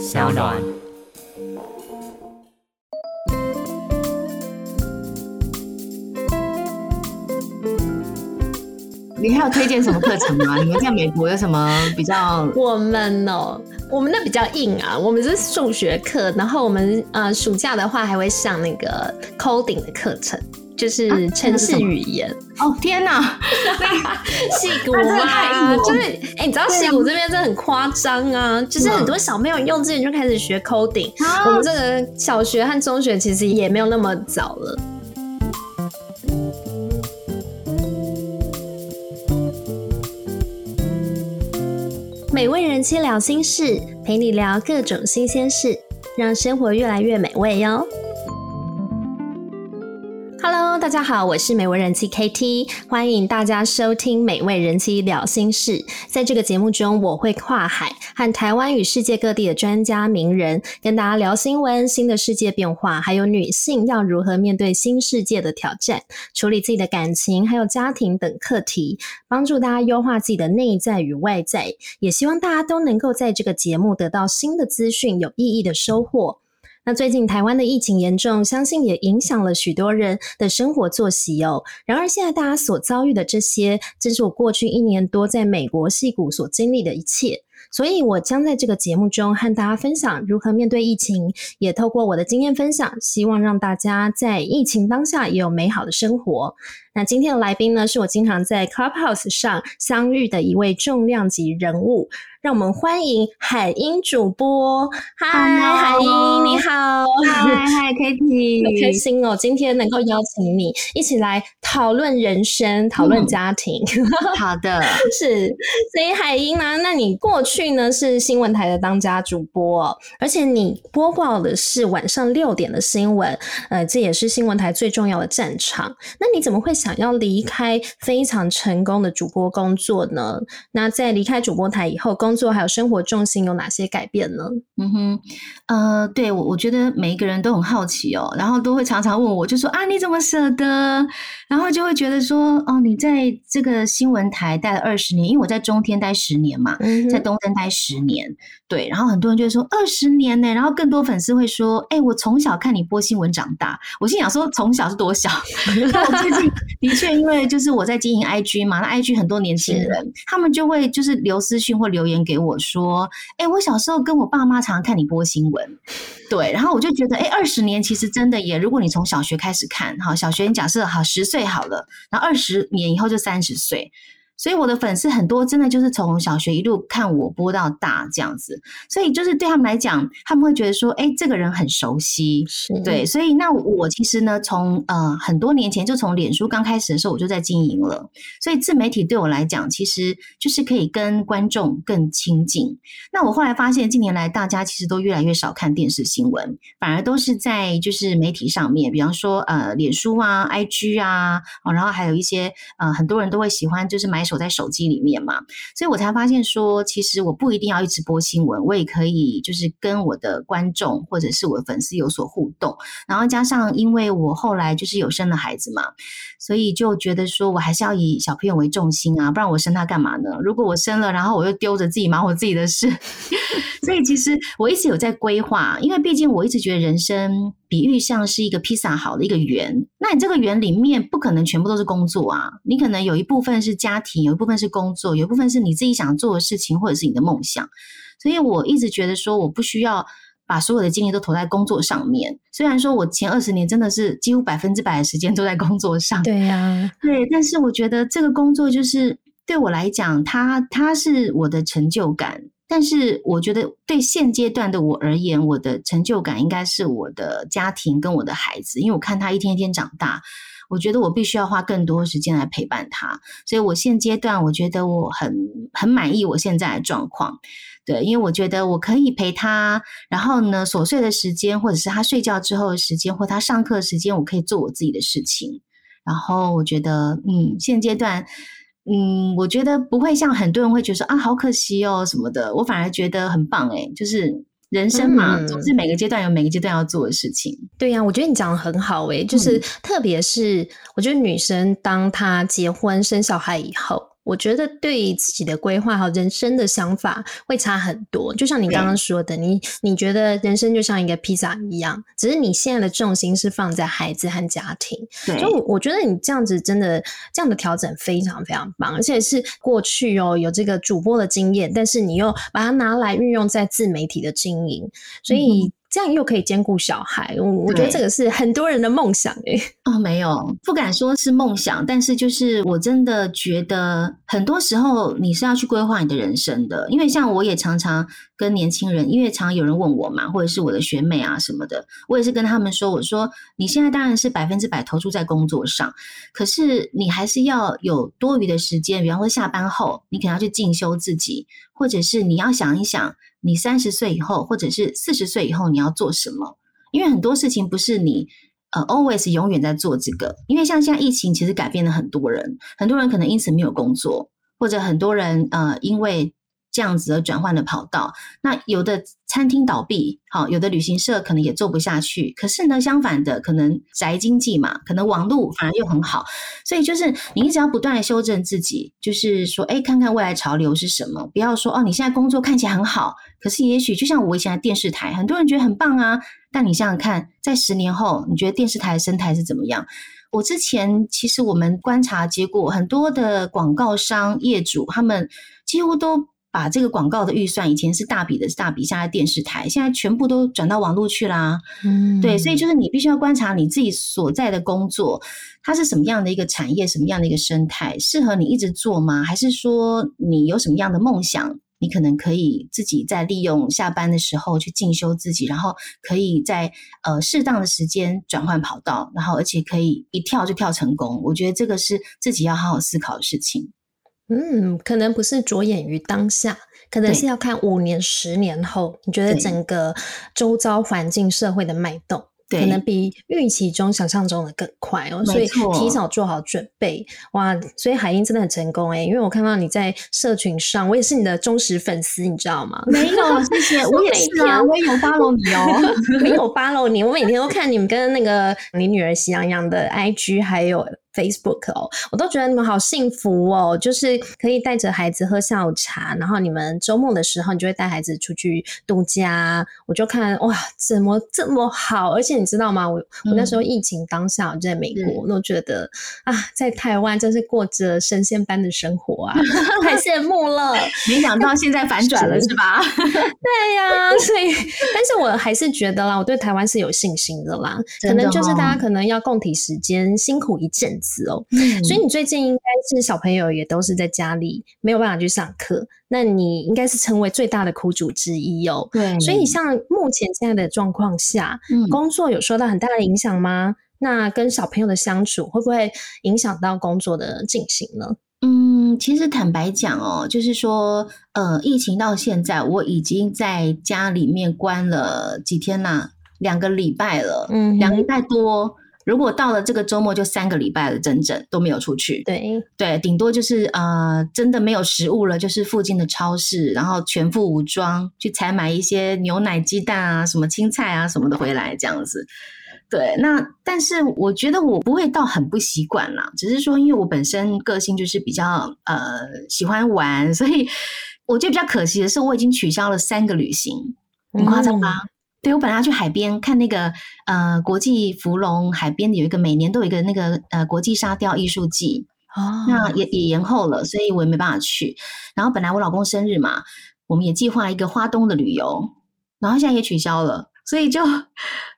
小暖。你还有推荐什么课程吗？你们在美国有什么比较？我们哦，我们那比较硬啊，我们是数学课，然后我们呃暑假的话还会上那个 coding 的课程，就是城市语言。哦天哪，戏骨啊，就是哎，你知道戏骨这边真的很夸张啊，就是很多小朋友幼稚园就开始学 coding，我们这个小学和中学其实也没有那么早了。美味人妻聊心事，陪你聊各种新鲜事，让生活越来越美味哟。大家好，我是美味人妻 KT，欢迎大家收听美味人妻聊心事。在这个节目中，我会跨海和台湾与世界各地的专家名人，跟大家聊新闻、新的世界变化，还有女性要如何面对新世界的挑战，处理自己的感情还有家庭等课题，帮助大家优化自己的内在与外在。也希望大家都能够在这个节目得到新的资讯，有意义的收获。最近台湾的疫情严重，相信也影响了许多人的生活作息哦。然而，现在大家所遭遇的这些，正是我过去一年多在美国戏谷所经历的一切。所以，我将在这个节目中和大家分享如何面对疫情，也透过我的经验分享，希望让大家在疫情当下也有美好的生活。那今天的来宾呢，是我经常在 Clubhouse 上相遇的一位重量级人物。让我们欢迎海英主播，嗨，海英你好，嗨嗨 Kitty，开心哦，今天能够邀请你一起来讨论人生，讨论家庭。好的，是，所以海英呢，那你过去呢是新闻台的当家主播，而且你播报的是晚上六点的新闻，呃，这也是新闻台最重要的战场。那你怎么会想要离开非常成功的主播工作呢？那在离开主播台以后，工工作还有生活重心有哪些改变呢？嗯哼，呃，对我我觉得每一个人都很好奇哦，然后都会常常问我，就说啊，你怎么舍得？然后就会觉得说，哦，你在这个新闻台待了二十年，因为我在中天待十年嘛，在东森待十年，对，然后很多人就会说二十年呢，然后更多粉丝会说，哎，我从小看你播新闻长大，我心想说，从小是多小？我最近 的确因为就是我在经营 IG 嘛，那 IG 很多年轻人，他们就会就是留私讯或留言。给我说，哎，我小时候跟我爸妈常常看你播新闻，对，然后我就觉得，哎，二十年其实真的也，如果你从小学开始看，哈，小学你假设好十岁好了，然后二十年以后就三十岁。所以我的粉丝很多，真的就是从小学一路看我播到大这样子，所以就是对他们来讲，他们会觉得说，哎，这个人很熟悉，对。所以那我其实呢，从呃很多年前就从脸书刚开始的时候，我就在经营了。所以自媒体对我来讲，其实就是可以跟观众更亲近。那我后来发现，近年来大家其实都越来越少看电视新闻，反而都是在就是媒体上面，比方说呃脸书啊、IG 啊，然后还有一些呃很多人都会喜欢就是买。守在手机里面嘛，所以我才发现说，其实我不一定要一直播新闻，我也可以就是跟我的观众或者是我的粉丝有所互动。然后加上，因为我后来就是有生了孩子嘛，所以就觉得说我还是要以小朋友为重心啊，不然我生他干嘛呢？如果我生了，然后我又丢着自己忙我自己的事，所以其实我一直有在规划，因为毕竟我一直觉得人生。比喻像是一个披萨好的一个圆，那你这个圆里面不可能全部都是工作啊，你可能有一部分是家庭，有一部分是工作，有一部分是你自己想做的事情或者是你的梦想。所以我一直觉得说，我不需要把所有的精力都投在工作上面。虽然说我前二十年真的是几乎百分之百的时间都在工作上，对呀，对，但是我觉得这个工作就是对我来讲，它它是我的成就感。但是我觉得，对现阶段的我而言，我的成就感应该是我的家庭跟我的孩子，因为我看他一天一天长大，我觉得我必须要花更多时间来陪伴他。所以我现阶段，我觉得我很很满意我现在的状况。对，因为我觉得我可以陪他，然后呢，琐碎的时间，或者是他睡觉之后的时间，或他上课时间，我可以做我自己的事情。然后我觉得，嗯，现阶段。嗯，我觉得不会像很多人会觉得说啊，好可惜哦什么的。我反而觉得很棒哎，就是人生嘛，总是每个阶段有每个阶段要做的事情。对呀，我觉得你讲的很好哎，就是特别是我觉得女生当她结婚生小孩以后，我觉得对自己的规划和人生的想法会差很多。就像你刚刚说的，你你觉得人生就像一个披萨一样，只是你现在的重心是放在孩子和家庭。对，就我觉得你这样子真的这样的调整非常非常棒，而且是过去哦有这个主播的经验，但是你又把它拿来运用在自媒体的经营，所以。这样又可以兼顾小孩，我我觉得这个是很多人的梦想哎。哦，没有，不敢说是梦想，但是就是我真的觉得，很多时候你是要去规划你的人生的。因为像我也常常跟年轻人，因为常有人问我嘛，或者是我的学妹啊什么的，我也是跟他们说，我说你现在当然是百分之百投注在工作上，可是你还是要有多余的时间，比方说下班后，你可能要去进修自己，或者是你要想一想。你三十岁以后，或者是四十岁以后，你要做什么？因为很多事情不是你呃 always 永远在做这个。因为像现在疫情，其实改变了很多人，很多人可能因此没有工作，或者很多人呃因为。这样子而转换的跑道，那有的餐厅倒闭，好，有的旅行社可能也做不下去。可是呢，相反的，可能宅经济嘛，可能网络反而又很好。所以就是你一直要不断的修正自己，就是说，哎，看看未来潮流是什么。不要说哦，你现在工作看起来很好，可是也许就像我以前的电视台，很多人觉得很棒啊。但你想想看，在十年后，你觉得电视台的生态是怎么样？我之前其实我们观察结果，很多的广告商业主他们几乎都。把这个广告的预算，以前是大笔的，是大笔下在电视台，现在全部都转到网络去啦。嗯，对，所以就是你必须要观察你自己所在的工作，它是什么样的一个产业，什么样的一个生态，适合你一直做吗？还是说你有什么样的梦想，你可能可以自己在利用下班的时候去进修自己，然后可以在呃适当的时间转换跑道，然后而且可以一跳就跳成功。我觉得这个是自己要好好思考的事情。嗯，可能不是着眼于当下，可能是要看五年、十年后，你觉得整个周遭环境、社会的脉动。可能比预期中想象中的更快哦，所以提早做好准备哇！所以海英真的很成功哎，因为我看到你在社群上，我也是你的忠实粉丝，你知道吗？没有，谢谢，我也是啊，我也有 follow 你哦，没有 follow 你，我每天都看你们跟那个你女儿喜羊羊的 IG，还有 Facebook 哦，我都觉得你们好幸福哦，就是可以带着孩子喝下午茶，然后你们周末的时候，你就会带孩子出去度假，我就看哇，怎么这么好，而且。你知道吗？我我那时候疫情当下我在美国，我都觉得啊，在台湾真是过着神仙般的生活啊，太羡慕了。没想到现在反转了，是吧？对呀，所以，但是我还是觉得啦，我对台湾是有信心的啦。可能就是大家可能要共体时间，辛苦一阵子哦。所以你最近应该是小朋友也都是在家里，没有办法去上课。那你应该是成为最大的苦主之一哦。对，所以像目前现在的状况下，工作有受到很大的影响吗？那跟小朋友的相处会不会影响到工作的进行呢？嗯，其实坦白讲哦，就是说，呃，疫情到现在，我已经在家里面关了几天啦，两个礼拜了，嗯，两个礼拜多。如果到了这个周末，就三个礼拜了，整整都没有出去。对对，顶多就是呃，真的没有食物了，就是附近的超市，然后全副武装去采买一些牛奶、鸡蛋啊，什么青菜啊什么的回来，这样子。对，那但是我觉得我不会到很不习惯啦，只是说因为我本身个性就是比较呃喜欢玩，所以我觉得比较可惜的是，我已经取消了三个旅行，很夸张吗？对，我本来要去海边看那个呃国际芙蓉海边有一个每年都有一个那个呃国际沙雕艺术季，哦，那也也延后了，所以我也没办法去。然后本来我老公生日嘛，我们也计划一个花东的旅游，然后现在也取消了。所以就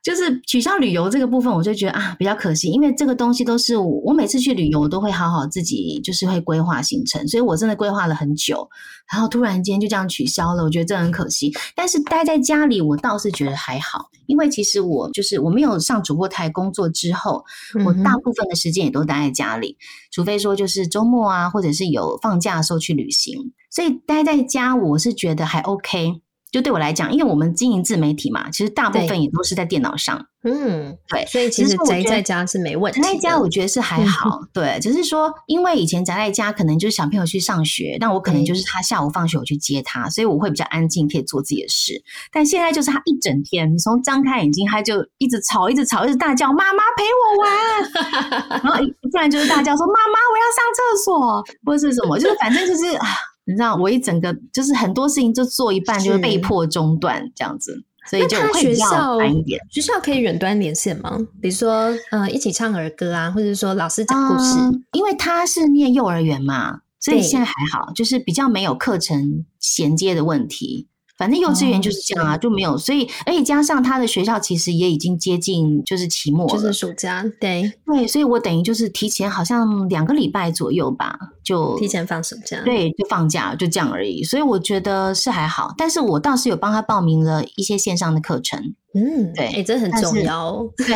就是取消旅游这个部分，我就觉得啊比较可惜，因为这个东西都是我每次去旅游我都会好好自己就是会规划行程，所以我真的规划了很久，然后突然间就这样取消了，我觉得这很可惜。但是待在家里，我倒是觉得还好，因为其实我就是我没有上主播台工作之后，我大部分的时间也都待在家里，除非说就是周末啊，或者是有放假的时候去旅行，所以待在家我是觉得还 OK。就对我来讲，因为我们经营自媒体嘛，其实大部分也都是在电脑上。嗯，对，所以其实宅在家是没问题。宅在家我觉得是还 好，对，只是说因为以前宅在家，可能就是小朋友去上学，那我可能就是他下午放学我去接他，所以我会比较安静，可以做自己的事。但现在就是他一整天，你从张开眼睛，他就一直吵，一直吵，一直大叫：“妈妈陪我玩！” 然后不然就是大叫说：“妈妈，我要上厕所！”或者是什么，就是反正就是啊，你知道，我一整个就是很多事情就做一半，就被迫中断这样子。所以就会学校一点。学校可以远端连线吗？比如说，呃，一起唱儿歌啊，或者说老师讲故事。因为他是念幼儿园嘛，所以现在还好，就是比较没有课程衔接的问题。反正幼稚园就是这样啊，就没有，所以而且加上他的学校其实也已经接近就是期末，就是暑假，对。对，所以我等于就是提前好像两个礼拜左右吧，就提前放暑假，对，就放假就这样而已，所以我觉得是还好，但是我倒是有帮他报名了一些线上的课程，嗯，对，哎，这很重要，对，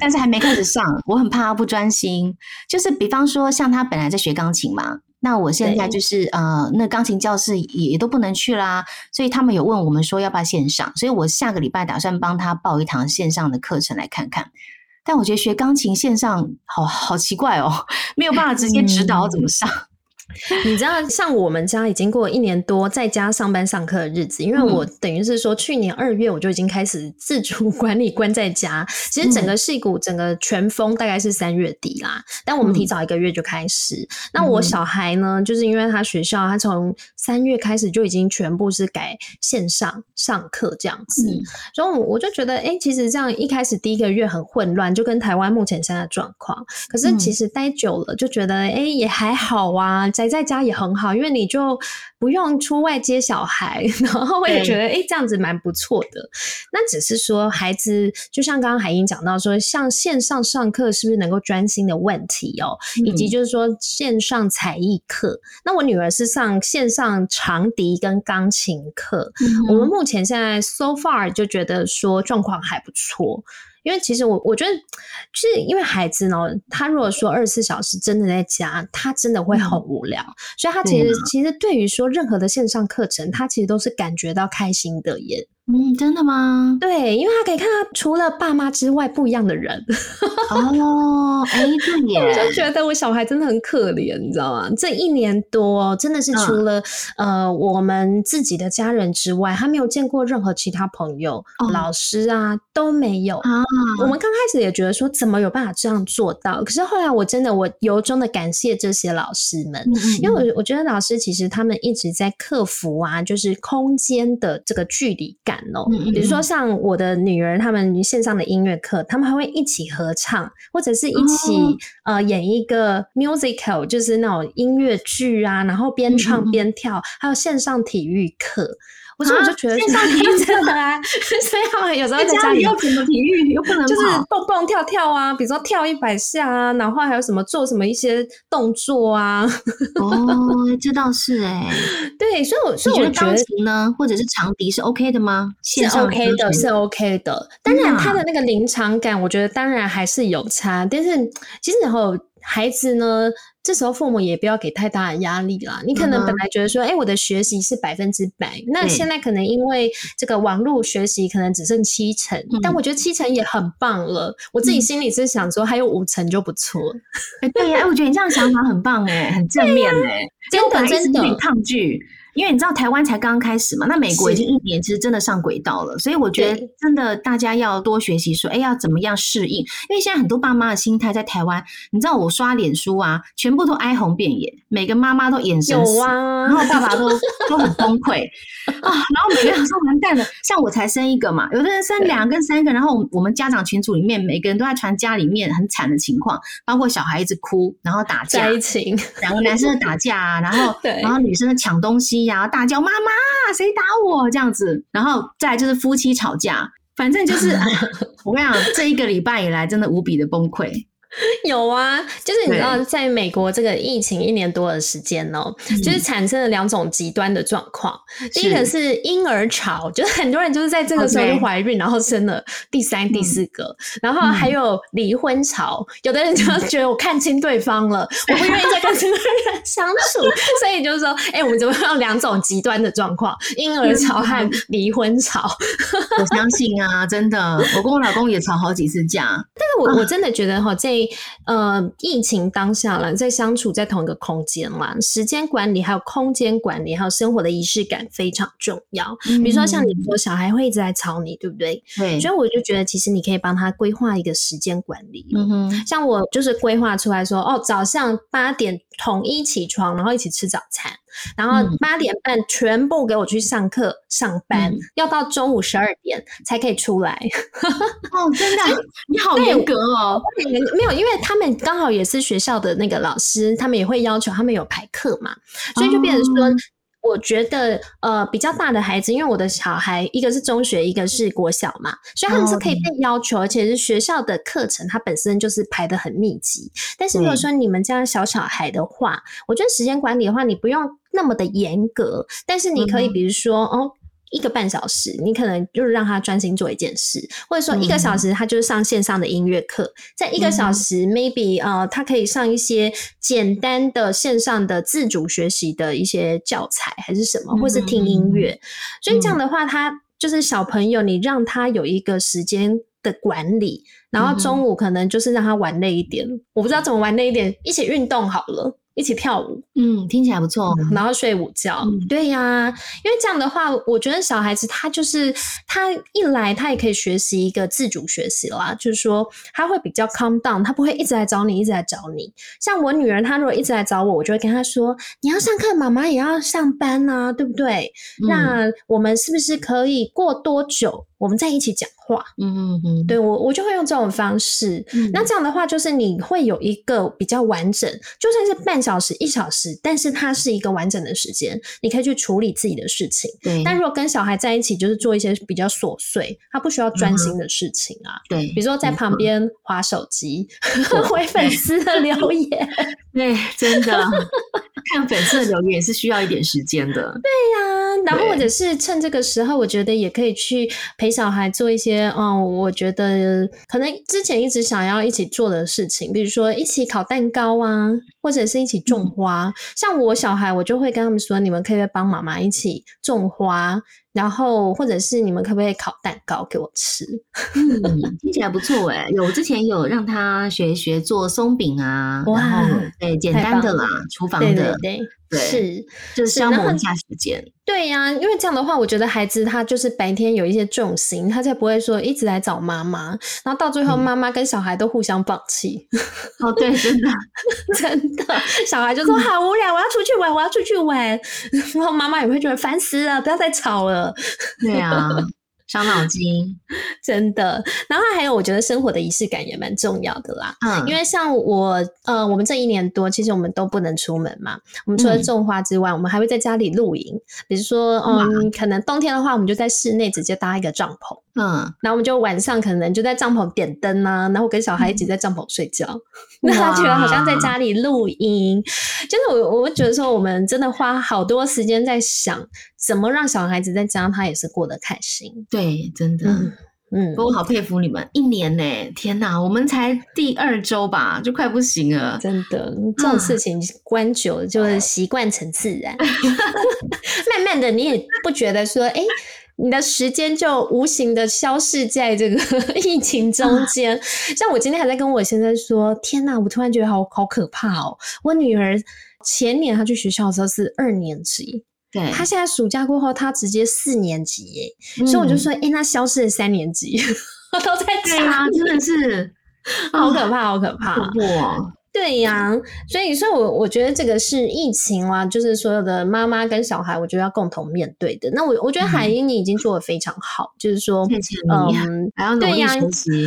但是还没开始上，我很怕他不专心，就是比方说像他本来在学钢琴嘛。那我现在就是呃，那钢琴教室也都不能去啦，所以他们有问我们说要不要线上，所以我下个礼拜打算帮他报一堂线上的课程来看看。但我觉得学钢琴线上好好奇怪哦，没有办法直接指导怎么上。你知道，像我们家已经过一年多在家上班上课的日子，因为我等于是说，去年二月我就已经开始自主 管理关在家。其实整个戏骨整个全封大概是三月底啦，但我们提早一个月就开始。那我小孩呢，就是因为他学校他从三月开始就已经全部是改线上上课这样子，所以我就觉得，哎，其实这样一开始第一个月很混乱，就跟台湾目前现在的状况。可是其实待久了就觉得，哎，也还好啊。宅在家也很好，因为你就不用出外接小孩，然后我也觉得哎，这样子蛮不错的。那只是说孩子，就像刚刚海英讲到说，像线上上课是不是能够专心的问题哦，以及就是说线上才艺课。那我女儿是上线上长笛跟钢琴课，我们目前现在 so far 就觉得说状况还不错。因为其实我我觉得，就是因为孩子呢，他如果说二十四小时真的在家，他真的会很无聊，所以他其实其实对于说任何的线上课程，他其实都是感觉到开心的耶。嗯，真的吗？对，因为他可以看到除了爸妈之外不一样的人。哦，哎，对 耶，我就觉得我小孩真的很可怜，你知道吗？这一年多真的是除了呃我们自己的家人之外，他没有见过任何其他朋友、老师啊都没有啊。我们刚开始也觉得说怎么有办法这样做到，可是后来我真的我由衷的感谢这些老师们，因为我我觉得老师其实他们一直在克服啊，就是空间的这个距离感。哦，比如说像我的女儿，他们线上的音乐课，他们还会一起合唱，或者是一起呃演一个 musical，就是那种音乐剧啊，然后边唱边跳，还有线上体育课。我说我就觉得线上体育真的啊，所以他们有时候在家里要怎么体育又不能就是蹦蹦跳跳啊，比如说跳一百下啊，然后还有什么做什么一些动作啊。哦，这倒是哎，对，所以我所以我觉得钢琴呢，或者是长笛是 OK 的吗？是 OK 的，是 OK 的。当然，他的那个临场感，我觉得当然还是有差，但是其实然后。孩子呢，这时候父母也不要给太大的压力啦。你可能本来觉得说，哎，我的学习是百分之百，那现在可能因为这个网络学习可能只剩七成，但我觉得七成也很棒了。我自己心里是想说，还有五成就不错。对呀，哎，我觉得你这样想法很棒哎，很 正面哎，真的真的抗拒。因为你知道台湾才刚刚开始嘛，那美国已经一年，其实真的上轨道了，所以我觉得真的大家要多学习，说哎要怎么样适应。因为现在很多爸妈的心态在台湾，你知道我刷脸书啊，全部都哀鸿遍野，每个妈妈都眼神死，然后爸爸都 都很崩溃啊，然后每个人说完蛋了，像我才生一个嘛，有的人生两个、三个，然后我们家长群组里面每个人都在传家里面很惨的情况，包括小孩一直哭，然后打架，两个男生打架啊，然后 然后女生抢东西。大叫妈妈，谁打我这样子？然后再就是夫妻吵架，反正就是 我跟你讲，这一个礼拜以来真的无比的崩溃。有啊，就是你知道，在美国这个疫情一年多的时间哦，就是产生了两种极端的状况。第一个是婴儿潮，就是很多人就是在这个时候就怀孕，然后生了第三、第四个。然后还有离婚潮，有的人就觉得我看清对方了，我不愿意再跟这个人相处，所以就是说，哎，我们怎么有两种极端的状况？婴儿潮和离婚潮。我相信啊，真的，我跟我老公也吵好几次架。但是我我真的觉得哈，在呃，疫情当下了，在相处在同一个空间嘛，时间管理、还有空间管理、还有生活的仪式感非常重要。比如说像你说，小孩会一直在吵你，对不对？对。所以我就觉得，其实你可以帮他规划一个时间管理。嗯哼。像我就是规划出来说，哦，早上八点统一起床，然后一起吃早餐。然后八点半全部给我去上课上班，要到中午十二点才可以出来。哦，真的，你好严格哦。没有，因为他们刚好也是学校的那个老师，他们也会要求他们有排课嘛，所以就变成说。我觉得呃比较大的孩子，因为我的小孩一个是中学，一个是国小嘛，所以他们是可以被要求，而且是学校的课程，它本身就是排的很密集。但是如果说你们家小小孩的话，我觉得时间管理的话，你不用那么的严格，但是你可以比如说哦。一个半小时，你可能就是让他专心做一件事，或者说一个小时，他就是上线上的音乐课，在一个小时，maybe 呃，他可以上一些简单的线上的自主学习的一些教材，还是什么，或是听音乐。所以这样的话，他就是小朋友，你让他有一个时间的管理，然后中午可能就是让他玩累一点，我不知道怎么玩累一点，一起运动好了。一起跳舞，嗯，听起来不错。然后睡午觉，对呀，因为这样的话，我觉得小孩子他就是他一来，他也可以学习一个自主学习啦，就是说他会比较 calm down，他不会一直来找你，一直来找你。像我女儿，她如果一直来找我，我就会跟她说：“你要上课，妈妈也要上班呐，对不对？那我们是不是可以过多久，我们在一起讲？”话，嗯嗯嗯，对我我就会用这种方式。那这样的话，就是你会有一个比较完整，就算是半小时、一小时，但是它是一个完整的时间，你可以去处理自己的事情。对，但如果跟小孩在一起，就是做一些比较琐碎，他不需要专心的事情啊。对，比如说在旁边划手机、回粉丝的留言。对，真的 看粉丝的留言也是需要一点时间的。对呀，然后或者是趁这个时候，我觉得也可以去陪小孩做一些。嗯，我觉得可能之前一直想要一起做的事情，比如说一起烤蛋糕啊，或者是一起种花。像我小孩，我就会跟他们说，你们可以帮妈妈一起种花。然后，或者是你们可不可以烤蛋糕给我吃？嗯，听起来不错哎。有之前有让他学学做松饼啊，然后对简单的啦，厨房的，对对，是就是消磨一下时间。对呀，因为这样的话，我觉得孩子他就是白天有一些重心，他才不会说一直来找妈妈，然后到最后妈妈跟小孩都互相放弃。哦，对，真的 真的，小孩就说好无聊，我要出去玩，我要出去玩，然后妈妈也会觉得烦死了，不要再吵了。对啊，伤脑筋，真的。然后还有，我觉得生活的仪式感也蛮重要的啦。嗯，因为像我，呃，我们这一年多，其实我们都不能出门嘛。我们除了种花之外，我们还会在家里露营。比如说，嗯，可能冬天的话，我们就在室内直接搭一个帐篷。嗯，然后我们就晚上可能就在帐篷点灯啊，然后跟小孩一起在帐篷睡觉，那他觉得好像在家里录音。就是我，我觉得说，我们真的花好多时间在想怎么让小孩子在家他也是过得开心。对，真的，嗯，我好佩服你们，一年呢，天哪，我们才第二周吧，就快不行了。真的，这种事情关久了就是习惯成自然 慢慢的你也不觉得说，哎。你的时间就无形的消逝在这个 疫情中间。像我今天还在跟我先生说：“天哪，我突然觉得好好可怕哦！我女儿前年她去学校的时候是二年级，对，她现在暑假过后她直接四年级耶。所以我就说：哎，那消失了三年级 都在家，真的是 好可怕，好可怕，哇！对呀，所以，所以，我我觉得这个是疫情啦，就是所有的妈妈跟小孩，我觉得要共同面对的。那我我觉得海英你已经做的非常好，就是说，嗯，还要努力学习，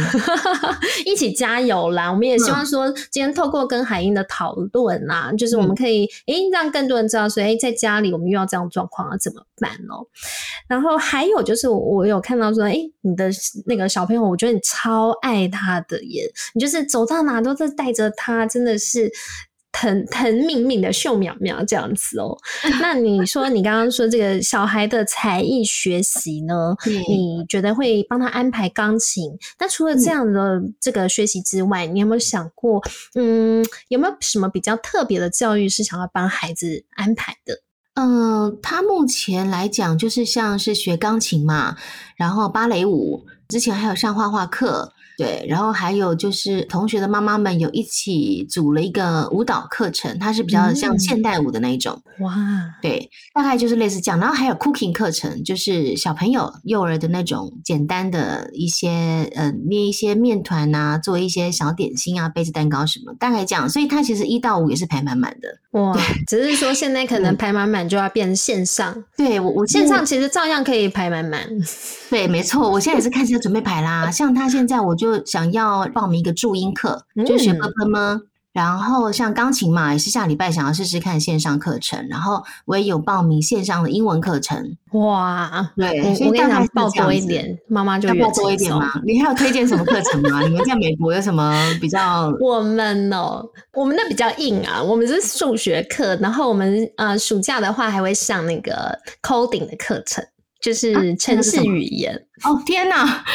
一起加油啦！我们也希望说，今天透过跟海英的讨论啊，就是我们可以诶让更多人知道，说诶在家里我们遇到这样状况要怎么办哦。然后还有就是，我有看到说，诶你的那个小朋友，我觉得你超爱他的耶，你就是走到哪都是带着他。真的是疼疼敏敏的秀苗苗这样子哦。那你说你刚刚说这个小孩的才艺学习呢？你觉得会帮他安排钢琴？那除了这样的这个学习之外，你有没有想过，嗯，有没有什么比较特别的教育是想要帮孩子安排的？嗯，他目前来讲就是像是学钢琴嘛，然后芭蕾舞，之前还有上画画课。对，然后还有就是同学的妈妈们有一起组了一个舞蹈课程，它是比较像现代舞的那一种。哇，对，大概就是类似这样。然后还有 cooking 课程，就是小朋友幼儿的那种简单的一些呃捏一些面团啊，做一些小点心啊，杯子蛋糕什么，大概这样。所以它其实一到五也是排满满的。哇，只是说现在可能排满满就要变成线上。对我我线上其实照样可以排满满。对，没错，我现在也是开始准备排啦。像他现在我就。想要报名一个注音课，就学啵啵吗？然后像钢琴嘛，也是下礼拜想要试试看线上课程。然后我也有报名线上的英文课程。哇，对，我跟你讲，报多一点，妈妈就报多一点嘛？你还有推荐什么课程吗？你们在美国有什么比较？我们哦，我们那比较硬啊，我们是数学课。然后我们呃，暑假的话还会上那个 coding 的课程。就是城市语言哦，天哪！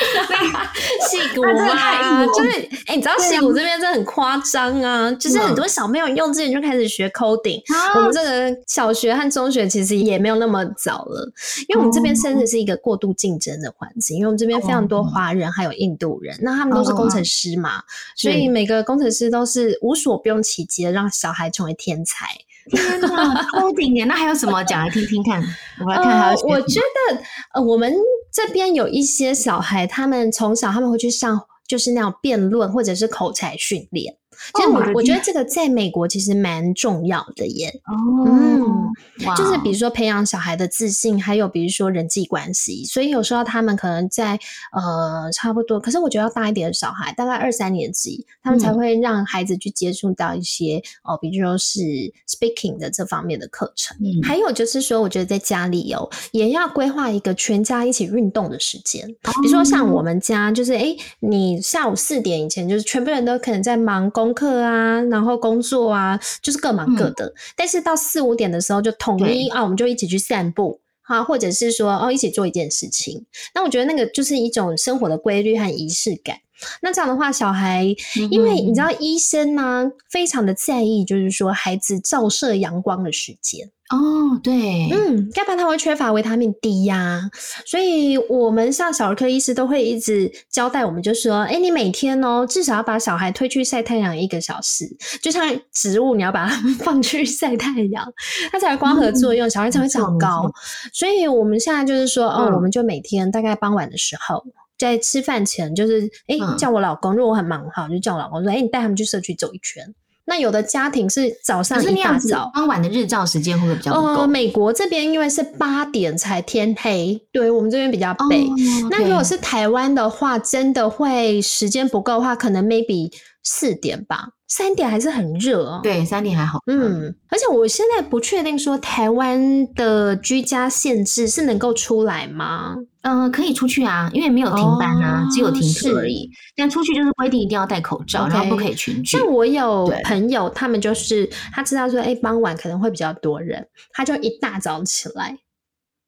戏骨啊，就是哎，你知道戏骨这边真的很夸张啊，就是很多小朋友幼稚园就开始学 coding。我们这个小学和中学其实也没有那么早了，因为我们这边甚至是一个过度竞争的环境，因为我们这边非常多华人还有印度人，那他们都是工程师嘛，所以每个工程师都是无所不用其极的让小孩成为天才。天哪，超顶耶！那还有什么讲来听听看？我来看，还有我觉得，呃，我们这边有一些小孩，他们从小他们会去上，就是那种辩论或者是口才训练。其实我我觉得这个在美国其实蛮重要的耶。哦，嗯，就是比如说培养小孩的自信，还有比如说人际关系。所以有时候他们可能在呃差不多，可是我觉得要大一点的小孩，大概二三年级，他们才会让孩子去接触到一些哦，比如说是 speaking 的这方面的课程。还有就是说，我觉得在家里哦，也要规划一个全家一起运动的时间。比如说像我们家，就是哎，你下午四点以前，就是全部人都可能在忙工。功课啊，然后工作啊，就是各忙各的。但是到四五点的时候，就统一啊，我们就一起去散步哈，或者是说哦，一起做一件事情。那我觉得那个就是一种生活的规律和仪式感。那这样的话，小孩，因为你知道，医生呢非常的在意，就是说孩子照射阳光的时间。哦，对，嗯，要不然他会缺乏维他命 D 呀。所以我们像小儿科医师都会一直交代我们，就说，哎，你每天哦，至少要把小孩推去晒太阳一个小时，就像植物，你要把它 放去晒太阳，它才有光合作用，小孩才会长高。所以我们现在就是说，哦，我们就每天大概傍晚的时候。在吃饭前，就是哎，叫我老公，如果我很忙哈，就叫我老公说，哎，你带他们去社区走一圈。那有的家庭是早上一大早，傍晚的日照时间会不会比较够？美国这边因为是八点才天黑，对我们这边比较北。那如果是台湾的话，真的会时间不够的话，可能 maybe 四点吧。三点还是很热哦，对，三点还好。嗯，而且我现在不确定说台湾的居家限制是能够出来吗？嗯，可以出去啊，因为没有停班啊，只有停课而已。但出去就是规定一定要戴口罩，然后不可以群聚。像我有朋友，他们就是他知道说，哎，傍晚可能会比较多人，他就一大早起来。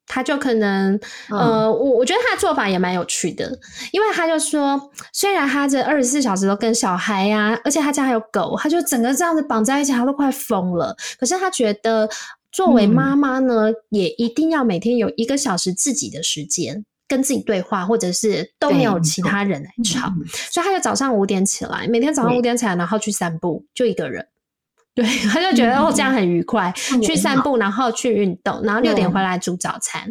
他就可能，呃，我我觉得他的做法也蛮有趣的，因为他就说，虽然他这二十四小时都跟小孩呀，而且他家还有狗，他就整个这样子绑在一起，他都快疯了。可是他觉得，作为妈妈呢，也一定要每天有一个小时自己的时间，跟自己对话，或者是都没有其他人来吵。所以他就早上五点起来，每天早上五点起来，然后去散步，就一个人。对，他就觉得哦这样很愉快，去散步，然后去运动，然后六点回来煮早餐，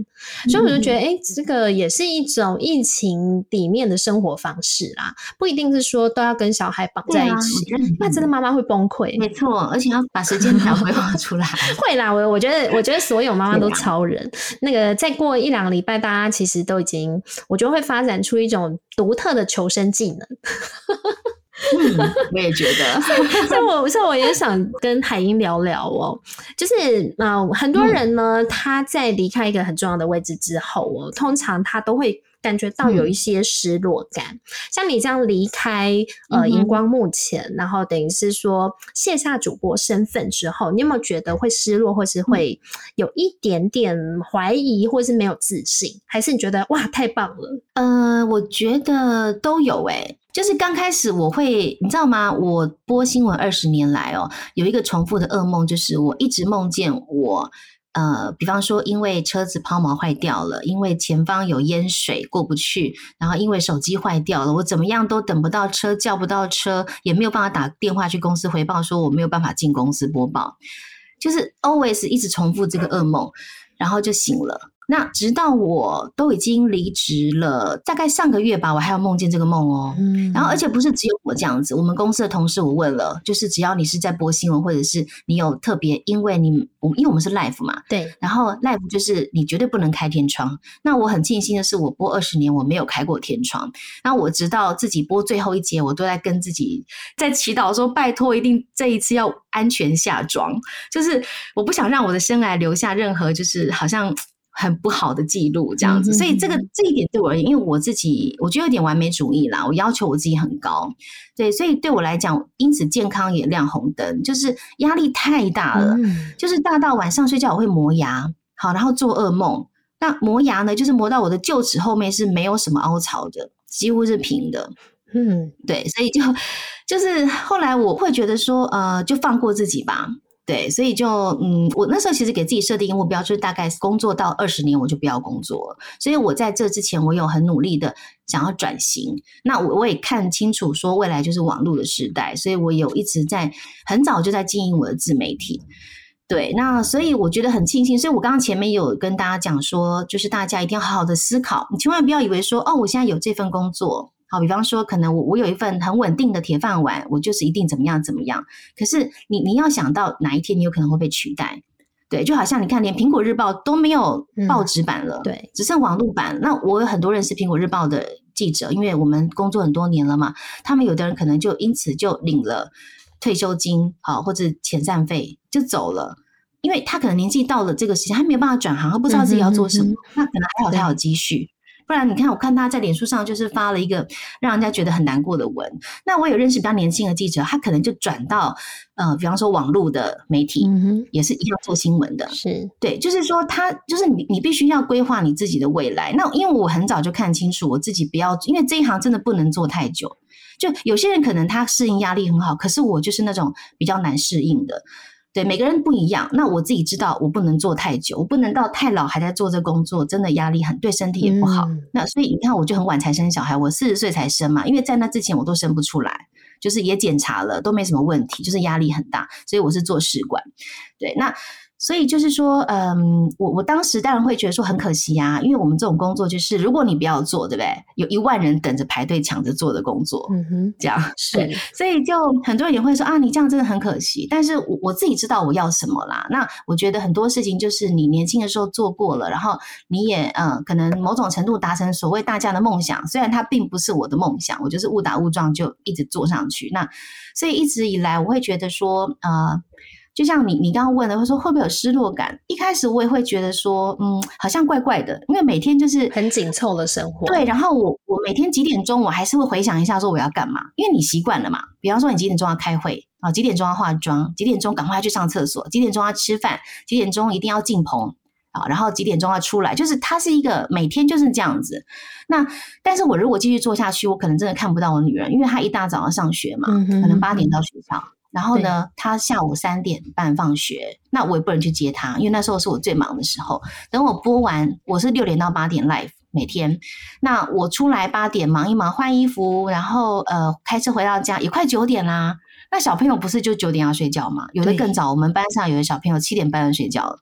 所以我就觉得，哎，这个也是一种疫情里面的生活方式啦，不一定是说都要跟小孩绑在一起，那真的妈妈会崩溃。没错，而且要把时间调规划出来。会啦，我我觉得，我觉得所有妈妈都超人。那个再过一两个礼拜，大家其实都已经，我觉得会发展出一种独特的求生技能。嗯，我也觉得，所以我所以我也想跟海英聊聊哦，就是呃，很多人呢，他在离开一个很重要的位置之后哦，通常他都会感觉到有一些失落感。像你这样离开呃荧光幕前，然后等于是说卸下主播身份之后，你有没有觉得会失落，或是会有一点点怀疑，或是没有自信？还是你觉得哇，太棒了？呃，我觉得都有诶。就是刚开始我会，你知道吗？我播新闻二十年来哦，有一个重复的噩梦，就是我一直梦见我，呃，比方说因为车子抛锚坏掉了，因为前方有淹水过不去，然后因为手机坏掉了，我怎么样都等不到车，叫不到车，也没有办法打电话去公司回报，说我没有办法进公司播报，就是 always 一直重复这个噩梦，然后就醒了。那直到我都已经离职了，大概上个月吧，我还有梦见这个梦哦。嗯，然后而且不是只有我这样子，我们公司的同事我问了，就是只要你是在播新闻，或者是你有特别，因为你我因为我们是 live 嘛，对，然后 live 就是你绝对不能开天窗。那我很庆幸的是，我播二十年我没有开过天窗。然后我直到自己播最后一节，我都在跟自己在祈祷说，拜托一定这一次要安全下装，就是我不想让我的生涯留下任何就是好像。很不好的记录，这样子，所以这个这一点对我而言，因为我自己我觉得有点完美主义啦，我要求我自己很高，对，所以对我来讲，因此健康也亮红灯，就是压力太大了，就是大到晚上睡觉我会磨牙，好，然后做噩梦，那磨牙呢，就是磨到我的臼齿后面是没有什么凹槽的，几乎是平的，嗯，对，所以就就是后来我会觉得说，呃，就放过自己吧。对，所以就嗯，我那时候其实给自己设定一个目标，就是大概工作到二十年，我就不要工作了。所以我在这之前，我有很努力的想要转型。那我我也看清楚，说未来就是网络的时代，所以我有一直在很早就在经营我的自媒体。对，那所以我觉得很庆幸。所以我刚刚前面有跟大家讲说，就是大家一定要好好的思考，你千万不要以为说，哦，我现在有这份工作。好，比方说，可能我我有一份很稳定的铁饭碗，我就是一定怎么样怎么样。可是你你要想到哪一天你有可能会被取代，对，就好像你看，连苹果日报都没有报纸版了，对，只剩网络版。那我有很多人是苹果日报的记者，因为我们工作很多年了嘛，他们有的人可能就因此就领了退休金，好或者遣散费就走了，因为他可能年纪到了这个时间，他没有办法转行，他不知道自己要做什么，那可能还好他有积蓄。不然你看，我看他在脸书上就是发了一个让人家觉得很难过的文。那我有认识比较年轻的记者，他可能就转到呃，比方说网络的媒体，也是一样做新闻的。是对，就是说他就是你，你必须要规划你自己的未来。那因为我很早就看清楚我自己不要，因为这一行真的不能做太久。就有些人可能他适应压力很好，可是我就是那种比较难适应的。对每个人不一样，那我自己知道，我不能做太久，我不能到太老还在做这工作，真的压力很对身体也不好。那所以你看，我就很晚才生小孩，我四十岁才生嘛，因为在那之前我都生不出来，就是也检查了都没什么问题，就是压力很大，所以我是做试管。对，那。所以就是说，嗯，我我当时当然会觉得说很可惜啊，因为我们这种工作就是，如果你不要做，对不对？有一万人等着排队抢着做的工作，嗯哼，这样是。所以就很多人也会说啊，你这样真的很可惜。但是我我自己知道我要什么啦。那我觉得很多事情就是你年轻的时候做过了，然后你也嗯，可能某种程度达成所谓大家的梦想，虽然它并不是我的梦想，我就是误打误撞就一直做上去。那所以一直以来我会觉得说，呃。就像你，你刚刚问的，会说会不会有失落感？一开始我也会觉得说，嗯，好像怪怪的，因为每天就是很紧凑的生活。对，然后我我每天几点钟，我还是会回想一下说我要干嘛，因为你习惯了嘛。比方说你几点钟要开会啊？几点钟要化妆？几点钟赶快去上厕所？几点钟要吃饭？几点钟一定要进棚啊？然后几点钟要出来？就是它是一个每天就是这样子。那但是我如果继续做下去，我可能真的看不到我女儿，因为她一大早要上学嘛，可能八点到学校。然后呢，他下午三点半放学，那我也不能去接他，因为那时候是我最忙的时候。等我播完，我是六点到八点 live 每天。那我出来八点忙一忙，换衣服，然后呃开车回到家，也快九点啦。那小朋友不是就九点要睡觉吗？有的更早，我们班上有的小朋友七点半就睡觉了。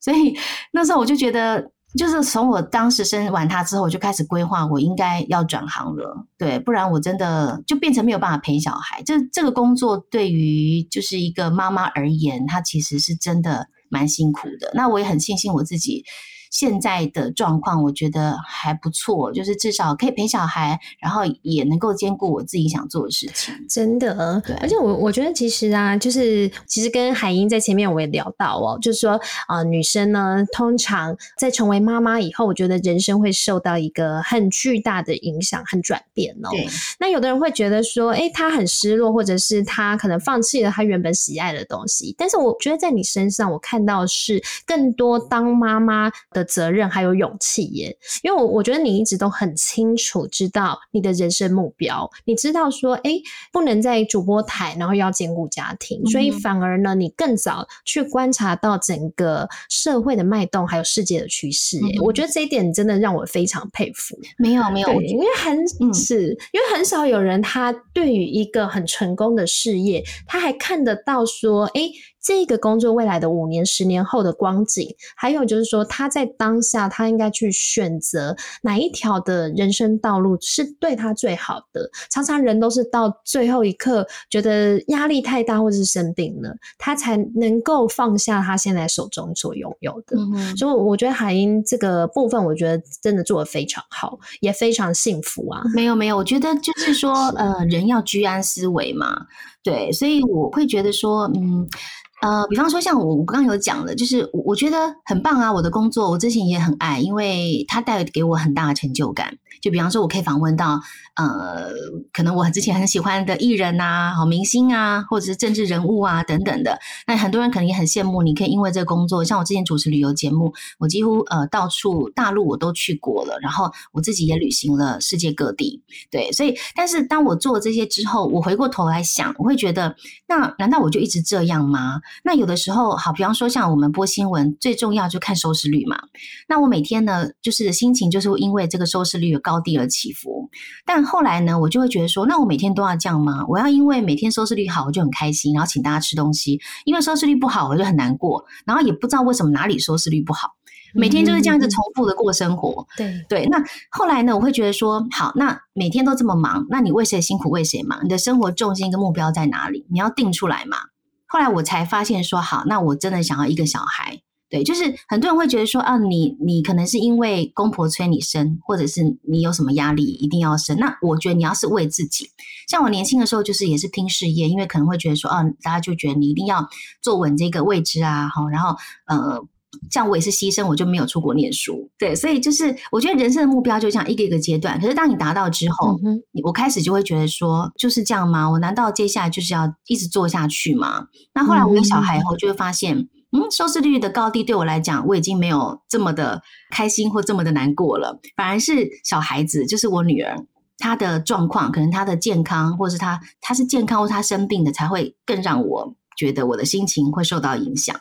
所以 那时候我就觉得，就是从我当时生完他之后，我就开始规划我应该要转行了。对，不然我真的就变成没有办法陪小孩。这这个工作对于就是一个妈妈而言，她其实是真的蛮辛苦的。那我也很庆幸我自己。现在的状况我觉得还不错，就是至少可以陪小孩，然后也能够兼顾我自己想做的事情。真的，对。而且我我觉得其实啊，就是其实跟海英在前面我也聊到哦，就是说啊，女生呢通常在成为妈妈以后，我觉得人生会受到一个很巨大的影响，和转变哦。对。那有的人会觉得说，哎，她很失落，或者是她可能放弃了她原本喜爱的东西。但是我觉得在你身上，我看到是更多当妈妈。的责任还有勇气耶，因为我我觉得你一直都很清楚知道你的人生目标，你知道说，哎，不能在主播台，然后要兼顾家庭，所以反而呢，你更早去观察到整个社会的脉动，还有世界的趋势。我觉得这一点真的让我非常佩服。没有没有，因为很是因为很少有人他对于一个很成功的事业，他还看得到说，哎。这个工作未来的五年、十年后的光景，还有就是说，他在当下他应该去选择哪一条的人生道路是对他最好的。常常人都是到最后一刻觉得压力太大，或者是生病了，他才能够放下他现在手中所拥有的。所以我觉得海英这个部分，我觉得真的做的非常好，也非常幸福啊。没有没有，我觉得就是说，呃，人要居安思危嘛，对，所以我会觉得说，嗯。呃，比方说像我，我刚刚有讲了，就是我我觉得很棒啊，我的工作我之前也很爱，因为它带给我很大的成就感。就比方说，我可以访问到呃，可能我之前很喜欢的艺人呐，好明星啊，或者是政治人物啊等等的。那很多人可能也很羡慕，你可以因为这个工作，像我之前主持旅游节目，我几乎呃到处大陆我都去过了，然后我自己也旅行了世界各地。对，所以但是当我做这些之后，我回过头来想，我会觉得，那难道我就一直这样吗？那有的时候，好，比方说像我们播新闻，最重要就看收视率嘛。那我每天呢，就是心情就是因为这个收视率。高低而起伏，但后来呢，我就会觉得说，那我每天都要这样吗？我要因为每天收视率好，我就很开心，然后请大家吃东西；因为收视率不好，我就很难过，然后也不知道为什么哪里收视率不好，每天就是这样子重复的过生活。对对，那后来呢，我会觉得说，好，那每天都这么忙，那你为谁辛苦为谁忙？你的生活重心跟目标在哪里？你要定出来嘛。后来我才发现说，好，那我真的想要一个小孩。对，就是很多人会觉得说啊，你你可能是因为公婆催你生，或者是你有什么压力一定要生。那我觉得你要是为自己，像我年轻的时候就是也是拼事业，因为可能会觉得说啊，大家就觉得你一定要坐稳这个位置啊，好，然后呃，像我也是牺牲，我就没有出国念书。对，所以就是我觉得人生的目标就这样一个一个阶段。可是当你达到之后，我开始就会觉得说，就是这样吗？我难道接下来就是要一直做下去吗？那后来我有小孩以后，就会发现。嗯，收视率的高低对我来讲，我已经没有这么的开心或这么的难过了。反而是小孩子，就是我女儿，她的状况，可能她的健康，或是她她是健康或她生病的，才会更让我觉得我的心情会受到影响。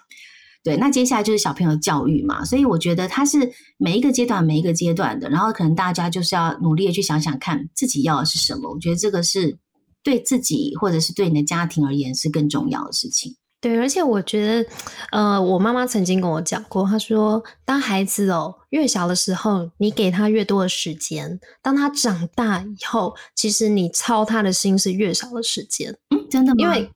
对，那接下来就是小朋友教育嘛，所以我觉得它是每一个阶段每一个阶段的，然后可能大家就是要努力的去想想看自己要的是什么。我觉得这个是对自己或者是对你的家庭而言是更重要的事情。对，而且我觉得，呃，我妈妈曾经跟我讲过，她说，当孩子哦越小的时候，你给他越多的时间；当他长大以后，其实你操他的心是越少的时间。嗯，真的吗？因为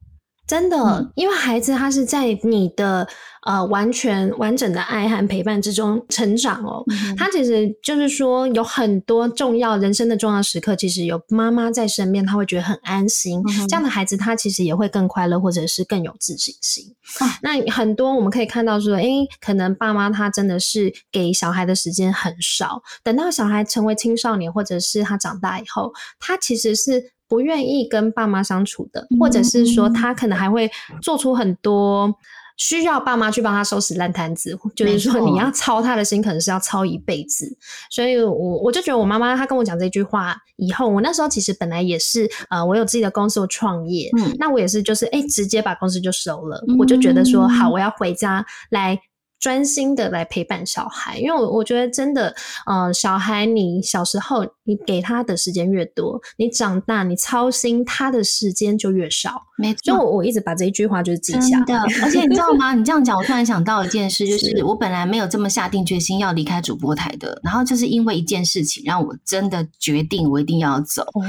真的，因为孩子他是在你的。呃，完全完整的爱和陪伴之中成长哦。他其实就是说，有很多重要人生的重要时刻，其实有妈妈在身边，他会觉得很安心。这样的孩子，他其实也会更快乐，或者是更有自信心。那很多我们可以看到说，哎，可能爸妈他真的是给小孩的时间很少。等到小孩成为青少年，或者是他长大以后，他其实是不愿意跟爸妈相处的，或者是说他可能还会做出很多。需要爸妈去帮他收拾烂摊子，就是说你要操他的心，可能是要操一辈子。所以，我我就觉得我妈妈她跟我讲这句话以后，我那时候其实本来也是呃，我有自己的公司，我创业，嗯，那我也是就是哎，直接把公司就收了。我就觉得说好，我要回家来专心的来陪伴小孩，因为我我觉得真的，呃，小孩你小时候你给他的时间越多，你长大你操心他的时间就越少。没错，我我一直把这一句话就是记下。的，而且你知道吗？你这样讲，我突然想到一件事，就是我本来没有这么下定决心要离开主播台的，然后就是因为一件事情，让我真的决定我一定要走。哦，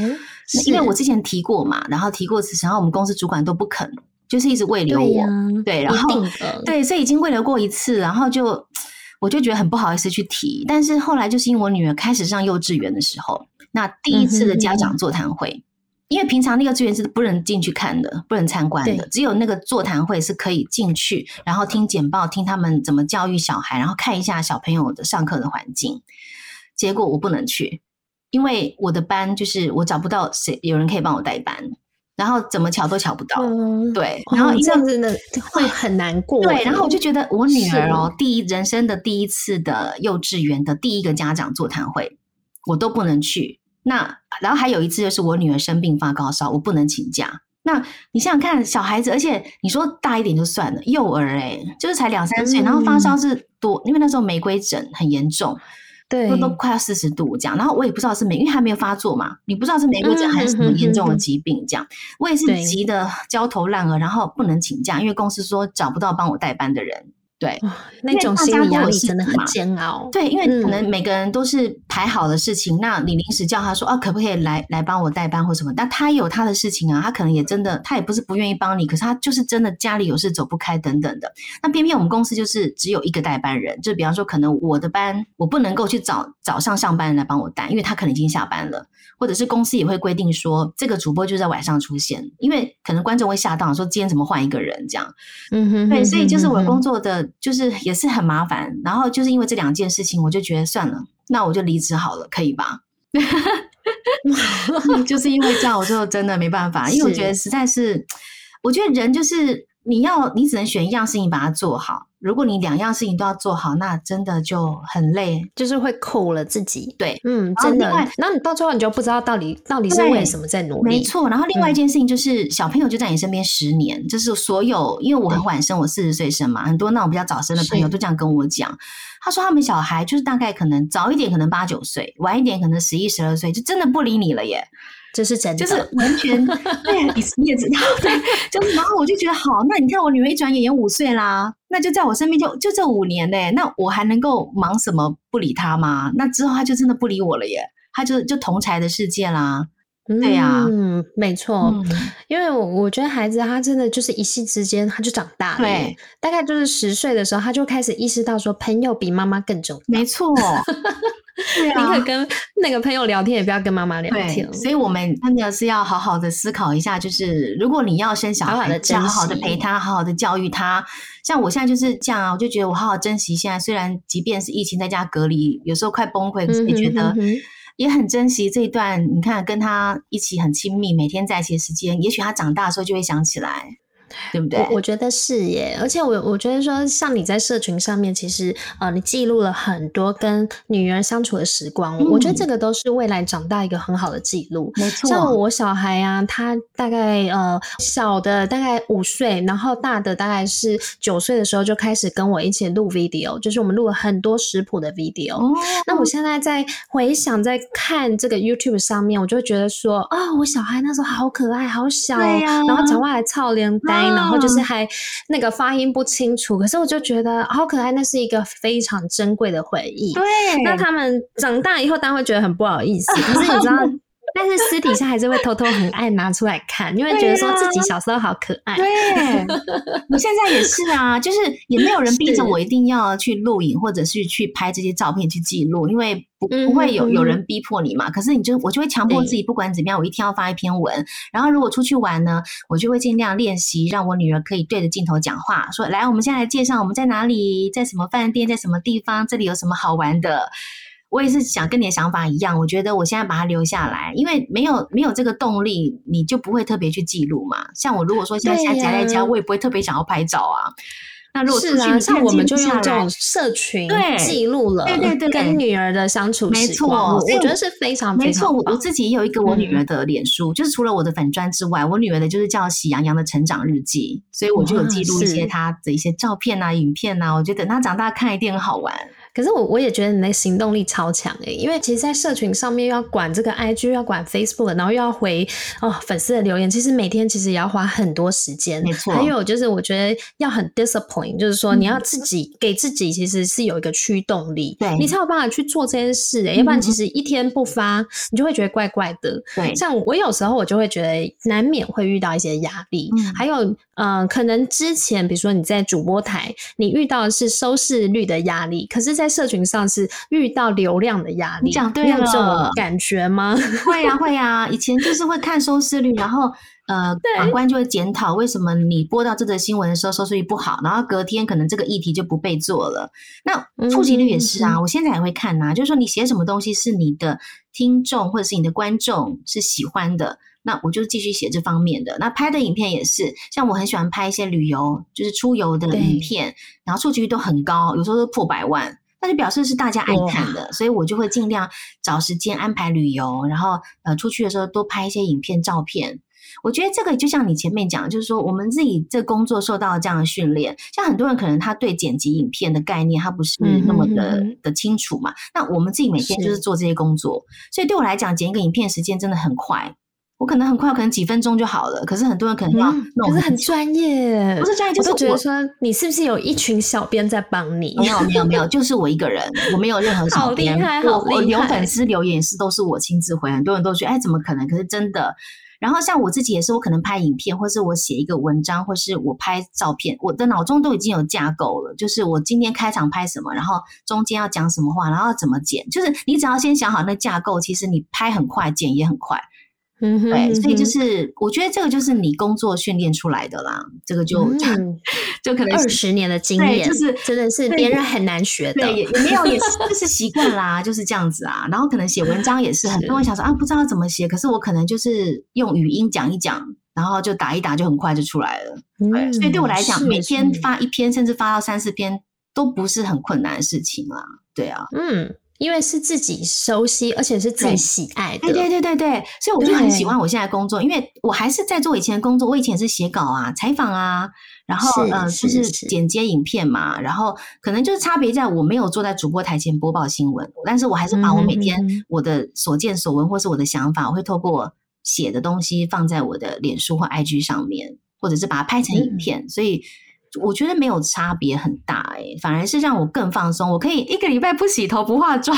因为我之前提过嘛，然后提过辞职，然后我们公司主管都不肯。就是一直未留我，对，然后对，所以已经未留过一次，然后就我就觉得很不好意思去提，但是后来就是因为我女儿开始上幼稚园的时候，那第一次的家长座谈会，因为平常那个幼稚园是不能进去看的，不能参观的，只有那个座谈会是可以进去，然后听简报，听他们怎么教育小孩，然后看一下小朋友的上课的环境。结果我不能去，因为我的班就是我找不到谁有人可以帮我代班。然后怎么瞧都瞧不到，对，然后这样真的会很难过。对，然后我就觉得我女儿哦，第一人生的第一次的幼稚园的第一个家长座谈会，我都不能去。那然后还有一次就是我女儿生病发高烧，我不能请假。那你想想看，小孩子，而且你说大一点就算了，幼儿哎，就是才两三岁，然后发烧是多，因为那时候玫瑰疹很严重。对，都快要四十度这样，然后我也不知道是玫，因为还没有发作嘛，你不知道是玫瑰疹还是什么严重的疾病这样，我也是急得焦头烂额，然后不能请假，因为公司说找不到帮我代班的人。对，那种心理压力真的很煎熬。对，因为可能每个人都是排好的事情，那你临时叫他说啊，可不可以来来帮我代班或什么？但他有他的事情啊，他可能也真的，他也不是不愿意帮你，可是他就是真的家里有事走不开等等的。那偏偏我们公司就是只有一个代班人，就比方说，可能我的班我不能够去找早上上班来帮我带，因为他可能已经下班了。或者是公司也会规定说，这个主播就在晚上出现，因为可能观众会吓到，说今天怎么换一个人这样。嗯哼，对，所以就是我工作的就是也是很麻烦。然后就是因为这两件事情，我就觉得算了，那我就离职好了，可以吧？就是因为这样，我就真的没办法，因为我觉得实在是，我觉得人就是你要你只能选一样事情把它做好。如果你两样事情都要做好，那真的就很累，就是会苦了自己。对，嗯，真的。然后你到最后你就不知道到底到底是为什么在努力。没错。然后另外一件事情就是，小朋友就在你身边十年，就是所有，因为我很晚生，我四十岁生嘛，很多那种比较早生的朋友都这样跟我讲。他说他们小孩就是大概可能早一点可能八九岁，晚一点可能十一十二岁，就真的不理你了耶。这是真的，就是完全 对，你你也知道，对，就是然后我就觉得好，那你看我女儿一转眼也五岁啦，那就在我身边就就这五年嘞，那我还能够忙什么不理她吗？那之后她就真的不理我了耶，她就就同才的世界啦，对呀，嗯，没错，因为我我觉得孩子他真的就是一夕之间他就长大了，对，大概就是十岁的时候他就开始意识到说朋友比妈妈更重要，没错。你 可跟那个朋友聊天，也不要跟妈妈聊天。所以，我们真的是要好好的思考一下，就是如果你要生小孩，要好好的陪他，好好的教育他。像我现在就是这样啊，我就觉得我好好珍惜现在。虽然即便是疫情在家隔离，有时候快崩溃，可是也觉得也很珍惜这一段。你看，跟他一起很亲密，每天在一起的时间，也许他长大的时候就会想起来。对不对？我我觉得是耶，而且我我觉得说，像你在社群上面，其实呃，你记录了很多跟女儿相处的时光，我觉得这个都是未来长大一个很好的记录。没错，像我小孩啊，他大概呃小的大概五岁，然后大的大概是九岁的时候就开始跟我一起录 video，就是我们录了很多食谱的 video。那我现在在回想在看这个 YouTube 上面，我就觉得说啊，我小孩那时候好可爱，好小，然后讲话还操连呆。然后就是还那个发音不清楚，可是我就觉得好可爱，那是一个非常珍贵的回忆。对，那他们长大以后当然会觉得很不好意思，可是你知道。但是私底下还是会偷偷很爱拿出来看，因为觉得说自己小时候好可爱。对，我现在也是啊，就是也没有人逼着我一定要去录影，或者是去拍这些照片去记录，因为不不会有有人逼迫你嘛。可是你就我就会强迫自己，不管怎么样，我一天要发一篇文。然后如果出去玩呢，我就会尽量练习，让我女儿可以对着镜头讲话，说：“来，我们现在来介绍我们在哪里，在什么饭店，在什么地方，这里有什么好玩的。”我也是想跟你的想法一样，我觉得我现在把它留下来，因为没有没有这个动力，你就不会特别去记录嘛。像我如果说现在宅在家，我也不会特别想要拍照啊。那如果是啊，像我们就用这种社群记录了，对对对，跟女儿的相处没错，我觉得是非常没错。我我自己也有一个我女儿的脸书，就是除了我的粉砖之外，我女儿的就是叫喜羊羊的成长日记，所以我就有记录一些她的一些照片啊、影片啊，我觉得等她长大看一定很好玩。可是我我也觉得你的行动力超强诶，因为其实，在社群上面要管这个 IG，要管 Facebook，然后又要回哦粉丝的留言，其实每天其实也要花很多时间。没错。还有就是，我觉得要很 discipline，就是说你要自己给自己其实是有一个驱动力，对你才有办法去做这件事。要不然，其实一天不发，你就会觉得怪怪的。对。像我有时候我就会觉得难免会遇到一些压力。嗯。还有，嗯，可能之前比如说你在主播台，你遇到的是收视率的压力，可是，在社群上是遇到流量的压力，你讲对了，这种感觉吗？会呀，会呀。以前就是会看收视率，然后呃，法官就会检讨为什么你播到这则新闻的时候收视率不好，然后隔天可能这个议题就不被做了。那触及率也是啊，我现在也会看呐，就是说你写什么东西是你的听众或者是你的观众是喜欢的。那我就继续写这方面的。那拍的影片也是，像我很喜欢拍一些旅游，就是出游的影片，然后触及率都很高，有时候都破百万，那就表示是大家爱看的，所以我就会尽量找时间安排旅游，然后呃出去的时候多拍一些影片照片。我觉得这个就像你前面讲，就是说我们自己这工作受到这样的训练，像很多人可能他对剪辑影片的概念他不是那么的的清楚嘛，那我们自己每天就是做这些工作，所以对我来讲剪一个影片时间真的很快。我可能很快，可能几分钟就好了。可是很多人可能要弄，可是很专业，不是专业，就是觉得说你是不是有一群小编在帮你？没有，没有，没有，就是我一个人，我没有任何小编。我我有粉丝留言是都是我亲自回，很多人都觉得哎，怎么可能？可是真的。然后像我自己也是，我可能拍影片，或是我写一个文章，或是我拍照片，我的脑中都已经有架构了。就是我今天开场拍什么，然后中间要讲什么话，然后怎么剪。就是你只要先想好那架构，其实你拍很快，剪也很快。嗯，对，所以就是我觉得这个就是你工作训练出来的啦，这个就 就可能二十年的经验，就是真的是别人很难学的，也也没有，也是就是习惯啦，就是这样子啊。然后可能写文章也是很多人想说啊，不知道怎么写，可是我可能就是用语音讲一讲，然后就打一打，就很快就出来了。对，所以对我来讲，每天发一篇，甚至发到三四篇，都不是很困难的事情啦。对啊，嗯。因为是自己熟悉，而且是自己喜爱的，对对对对对，所以我就很喜欢我现在工作，因为我还是在做以前的工作。我以前是写稿啊、采访啊，然后呃，就是剪接影片嘛，然后可能就是差别在我没有坐在主播台前播报新闻，但是我还是把我每天我的所见所闻或是我的想法，我会透过写的东西放在我的脸书或 IG 上面，或者是把它拍成影片，所以。我觉得没有差别很大哎，反而是让我更放松。我可以一个礼拜不洗头不化妆。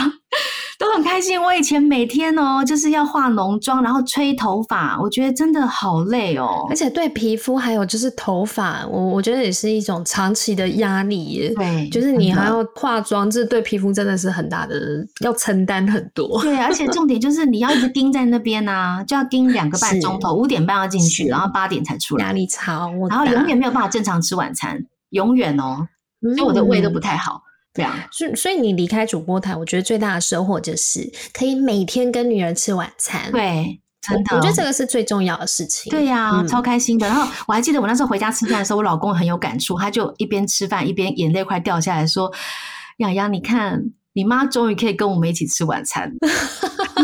都很开心。我以前每天哦，就是要化浓妆，然后吹头发，我觉得真的好累哦。而且对皮肤还有就是头发，我我觉得也是一种长期的压力。对，就是你还要化妆，这对皮肤真的是很大的，要承担很多。对，而且重点就是你要一直盯在那边呢，就要盯两个半钟头，五点半要进去，然后八点才出来，压力超。然后永远没有办法正常吃晚餐，永远哦，所以我的胃都不太好。这样，所以所以你离开主播台，我觉得最大的收获就是可以每天跟女儿吃晚餐。对，真的，我觉得这个是最重要的事情。对呀，超开心的。然后我还记得我那时候回家吃饭的时候，我老公很有感触，他就一边吃饭一边眼泪快掉下来说：“洋洋，你看，你妈终于可以跟我们一起吃晚餐。”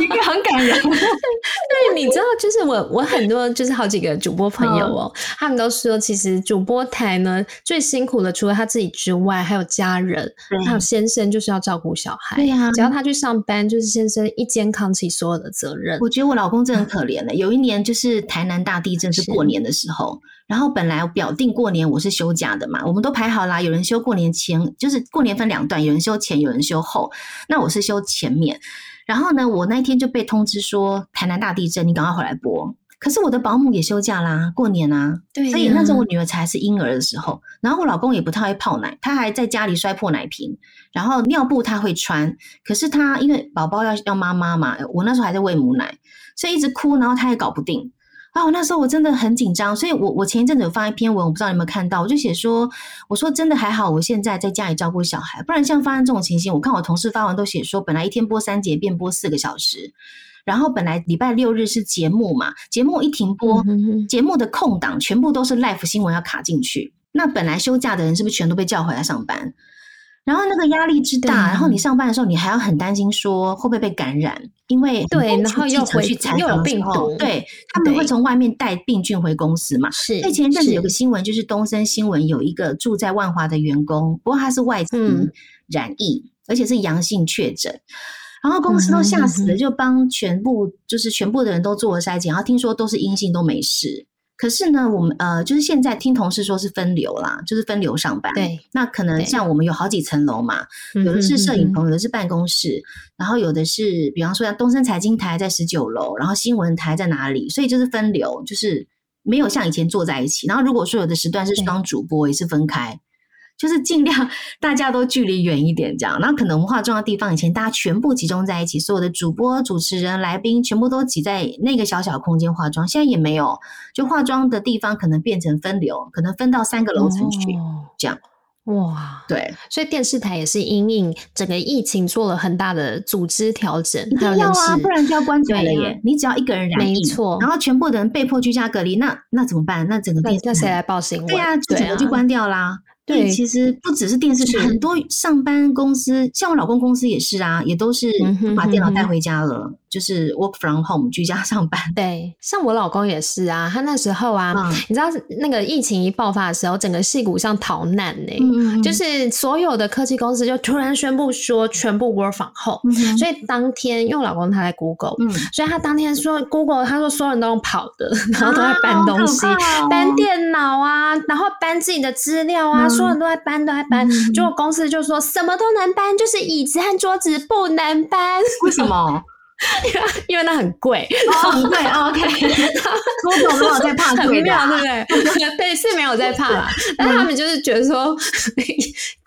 应该很感人，对，你知道，就是我，我很多就是好几个主播朋友哦，他们都说，其实主播台呢最辛苦的，除了他自己之外，还有家人，还有先生，就是要照顾小孩。对呀，只要他去上班，就是先生一肩扛起所有的责任。我觉得我老公真的很可怜了。有一年就是台南大地震是过年的时候，然后本来表定过年我是休假的嘛，我们都排好啦，有人休过年前，就是过年分两段，有人休前，有人休后，那我是休前面。然后呢，我那一天就被通知说台南大地震，你赶快回来播。可是我的保姆也休假啦，过年啊，对，所以那时候我女儿才是婴儿的时候。然后我老公也不太会泡奶，他还在家里摔破奶瓶。然后尿布他会穿，可是他因为宝宝要要妈妈嘛，我那时候还在喂母奶，所以一直哭，然后他也搞不定。啊，我那时候我真的很紧张，所以我我前一阵子有发一篇文，我不知道你有没有看到，我就写说，我说真的还好，我现在在家里照顾小孩，不然像发生这种情形，我看我同事发完都写说，本来一天播三节，变播四个小时，然后本来礼拜六日是节目嘛，节目一停播，节目的空档全部都是 live 新闻要卡进去。那本来休假的人是不是全都被叫回来上班？然后那个压力之大，然后你上班的时候，你还要很担心说会不会被感染，因为对，然后又回去采访病毒，对他们会从外面带病菌回公司嘛？是。那前阵子有个新闻，就是东森新闻有一个住在万华的员工，不过他是外层染疫，而且是阳性确诊，然后公司都吓死了，就帮全部就是全部的人都做了筛检，然后听说都是阴性，都没事。可是呢，我们呃，就是现在听同事说是分流啦，就是分流上班。对，那可能像我们有好几层楼嘛，有的是摄影棚，有的是办公室，然后有的是，比方说像东森财经台在十九楼，然后新闻台在哪里，所以就是分流，就是没有像以前坐在一起。然后如果说有的时段是双主播，也是分开。就是尽量大家都距离远一点，这样。那可能化妆的地方，以前大家全部集中在一起，所有的主播、主持人、来宾全部都挤在那个小小空间化妆。现在也没有，就化妆的地方可能变成分流，可能分到三个楼层去，这样。哇，对。所以电视台也是因应整个疫情做了很大的组织调整，一定要啊，不然就要关台了耶。你只要一个人染疫，没错，然后全部的人被迫居家隔离，那那怎么办？那整个电视台谁来报新闻？对啊，整个就关掉啦。对，其实不只是电视剧，很多上班公司，像我老公公司也是啊，也都是把电脑带回家了。就是 work from home 居家上班，对，像我老公也是啊，他那时候啊，你知道那个疫情一爆发的时候，整个戏骨像逃难呢，就是所有的科技公司就突然宣布说全部 work from home，所以当天因为我老公他在 Google，所以他当天说 Google，他说所有人都用跑的，然后都在搬东西，搬电脑啊，然后搬自己的资料啊，所有人都在搬，都在搬，结果公司就说什么都能搬，就是椅子和桌子不能搬，为什么？因为那很贵，很贵。OK，多总没有在怕贵，对不对？对，是没有在怕啦。但他们就是觉得说，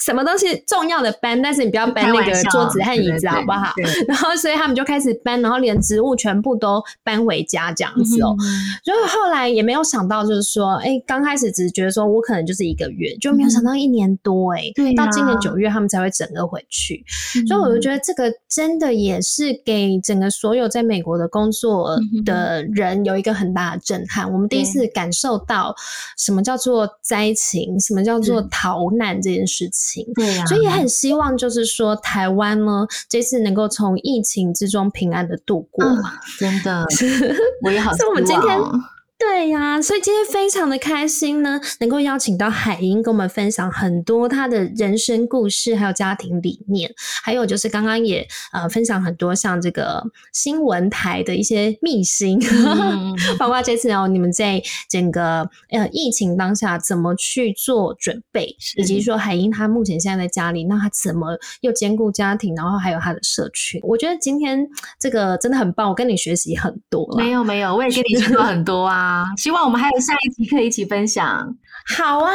什么东西重要的搬，但是你不要搬那个桌子和椅子，好不好？然后，所以他们就开始搬，然后连植物全部都搬回家这样子哦。所以后来也没有想到，就是说，哎，刚开始只是觉得说我可能就是一个月，就没有想到一年多，哎，到今年九月他们才会整个回去。所以我就觉得这个真的也是给整个。所有在美国的工作的人有一个很大的震撼，我们第一次感受到什么叫做灾情，什么叫做逃难这件事情。对呀，所以也很希望就是说台湾呢这次能够从疫情之中平安的度过。真的，我也好。所以我们今天。对呀，所以今天非常的开心呢，能够邀请到海英跟我们分享很多她的人生故事，还有家庭理念，还有就是刚刚也呃分享很多像这个新闻台的一些秘辛，包括这次哦你们在整个呃疫情当下怎么去做准备，以及说海英她目前现在在家里，那她怎么又兼顾家庭，然后还有她的社群，我觉得今天这个真的很棒，我跟你学习很多。没有没有，我也跟你学到很多啊。希望我们还有下一集可以一起分享。好啊，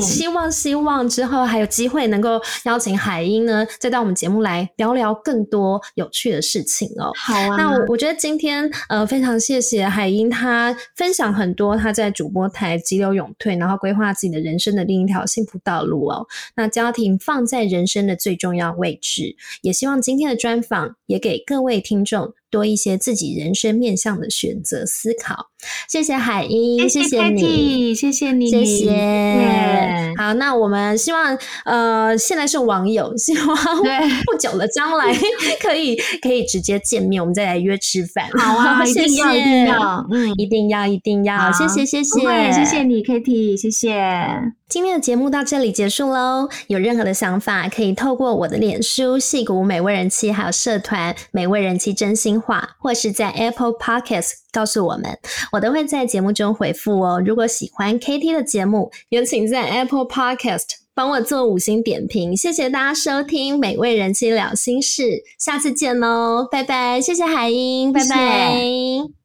希望希望之后还有机会能够邀请海英呢，再到我们节目来聊聊更多有趣的事情哦。好啊，那我我觉得今天呃非常谢谢海英，她分享很多她在主播台急流勇退，然后规划自己的人生的另一条幸福道路哦。那家庭放在人生的最重要位置，也希望今天的专访也给各位听众。多一些自己人生面向的选择思考，谢谢海英，谢谢你，谢谢你，谢谢。好，那我们希望，呃，现在是网友，希望不久的将来 可以可以直接见面，我们再来约吃饭。好啊，谢谢，一定要，嗯，一定要，一定要，谢谢，谢谢，谢谢你，Kitty，谢谢。今天的节目到这里结束喽。有任何的想法，可以透过我的脸书“戏骨美味人妻”还有社团“美味人妻真心话”，或是在 Apple Podcast 告诉我们，我都会在节目中回复哦。如果喜欢 KT 的节目，有请在 Apple Podcast 帮我做五星点评。谢谢大家收听《美味人妻聊心事》，下次见喽，拜拜！谢谢海英，拜拜。